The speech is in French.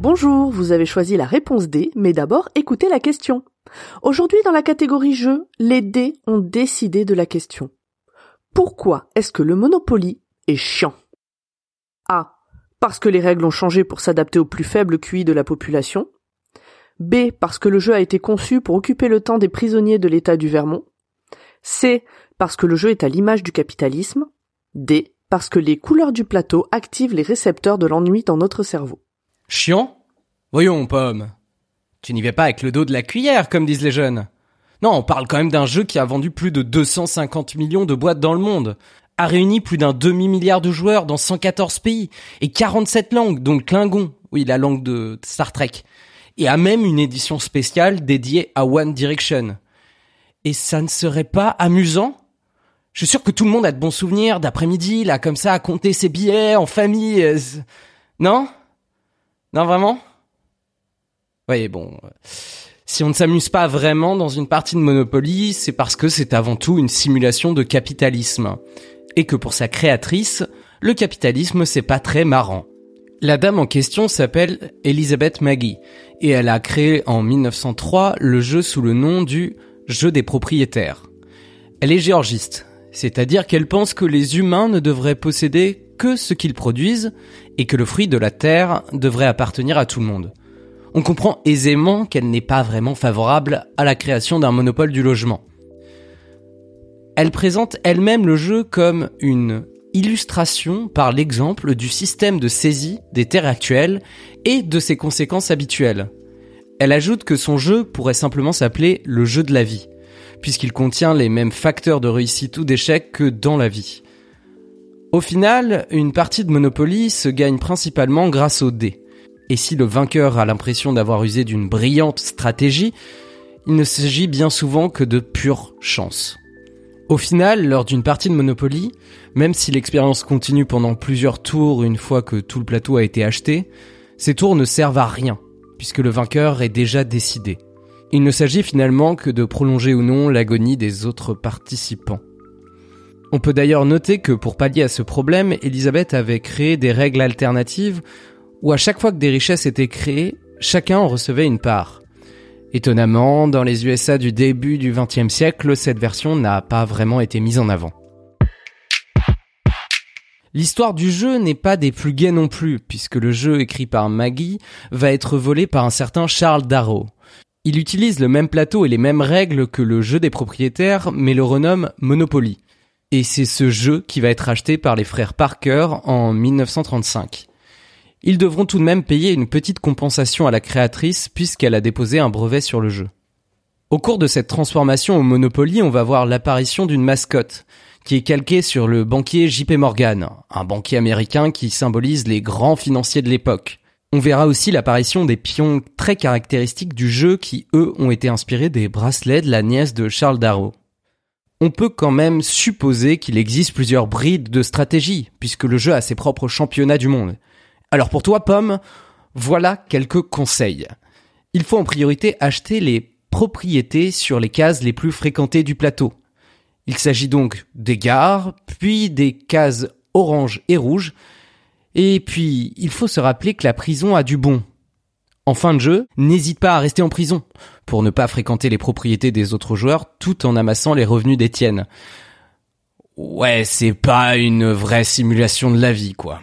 Bonjour, vous avez choisi la réponse D, mais d'abord écoutez la question. Aujourd'hui dans la catégorie jeu, les dés ont décidé de la question. Pourquoi est-ce que le Monopoly est chiant? A. Parce que les règles ont changé pour s'adapter au plus faible QI de la population. B. Parce que le jeu a été conçu pour occuper le temps des prisonniers de l'État du Vermont. C. Parce que le jeu est à l'image du capitalisme. D. Parce que les couleurs du plateau activent les récepteurs de l'ennui dans notre cerveau. Chiant? Voyons, Pomme. Tu n'y vas pas avec le dos de la cuillère, comme disent les jeunes. Non, on parle quand même d'un jeu qui a vendu plus de 250 millions de boîtes dans le monde, a réuni plus d'un demi-milliard de joueurs dans 114 pays, et 47 langues, dont Klingon, oui, la langue de Star Trek, et a même une édition spéciale dédiée à One Direction. Et ça ne serait pas amusant? Je suis sûr que tout le monde a de bons souvenirs d'après-midi, là, comme ça, à compter ses billets en famille. euh, Non? Non, vraiment? Oui, bon. euh, Si on ne s'amuse pas vraiment dans une partie de Monopoly, c'est parce que c'est avant tout une simulation de capitalisme. Et que pour sa créatrice, le capitalisme c'est pas très marrant. La dame en question s'appelle Elizabeth Maggie, et elle a créé en 1903 le jeu sous le nom du jeu des propriétaires. Elle est géorgiste, c'est-à-dire qu'elle pense que les humains ne devraient posséder que ce qu'ils produisent et que le fruit de la terre devrait appartenir à tout le monde. On comprend aisément qu'elle n'est pas vraiment favorable à la création d'un monopole du logement. Elle présente elle-même le jeu comme une illustration par l'exemple du système de saisie des terres actuelles et de ses conséquences habituelles. Elle ajoute que son jeu pourrait simplement s'appeler le jeu de la vie, puisqu'il contient les mêmes facteurs de réussite ou d'échec que dans la vie. Au final, une partie de Monopoly se gagne principalement grâce aux dés. Et si le vainqueur a l'impression d'avoir usé d'une brillante stratégie, il ne s'agit bien souvent que de pure chance. Au final, lors d'une partie de Monopoly, même si l'expérience continue pendant plusieurs tours une fois que tout le plateau a été acheté, ces tours ne servent à rien, puisque le vainqueur est déjà décidé. Il ne s'agit finalement que de prolonger ou non l'agonie des autres participants. On peut d'ailleurs noter que pour pallier à ce problème, Elisabeth avait créé des règles alternatives où à chaque fois que des richesses étaient créées, chacun en recevait une part. Étonnamment, dans les USA du début du XXe siècle, cette version n'a pas vraiment été mise en avant. L'histoire du jeu n'est pas des plus gaies non plus, puisque le jeu écrit par Maggie va être volé par un certain Charles Darrow. Il utilise le même plateau et les mêmes règles que le jeu des propriétaires, mais le renomme Monopoly. Et c'est ce jeu qui va être acheté par les frères Parker en 1935. Ils devront tout de même payer une petite compensation à la créatrice puisqu'elle a déposé un brevet sur le jeu. Au cours de cette transformation au Monopoly, on va voir l'apparition d'une mascotte qui est calquée sur le banquier JP Morgan, un banquier américain qui symbolise les grands financiers de l'époque. On verra aussi l'apparition des pions très caractéristiques du jeu qui, eux, ont été inspirés des bracelets de la nièce de Charles Darrow. On peut quand même supposer qu'il existe plusieurs brides de stratégie, puisque le jeu a ses propres championnats du monde. Alors pour toi, Pomme, voilà quelques conseils. Il faut en priorité acheter les propriétés sur les cases les plus fréquentées du plateau. Il s'agit donc des gares, puis des cases orange et rouge, et puis il faut se rappeler que la prison a du bon. En fin de jeu, n'hésite pas à rester en prison, pour ne pas fréquenter les propriétés des autres joueurs tout en amassant les revenus des tiennes. Ouais, c'est pas une vraie simulation de la vie, quoi.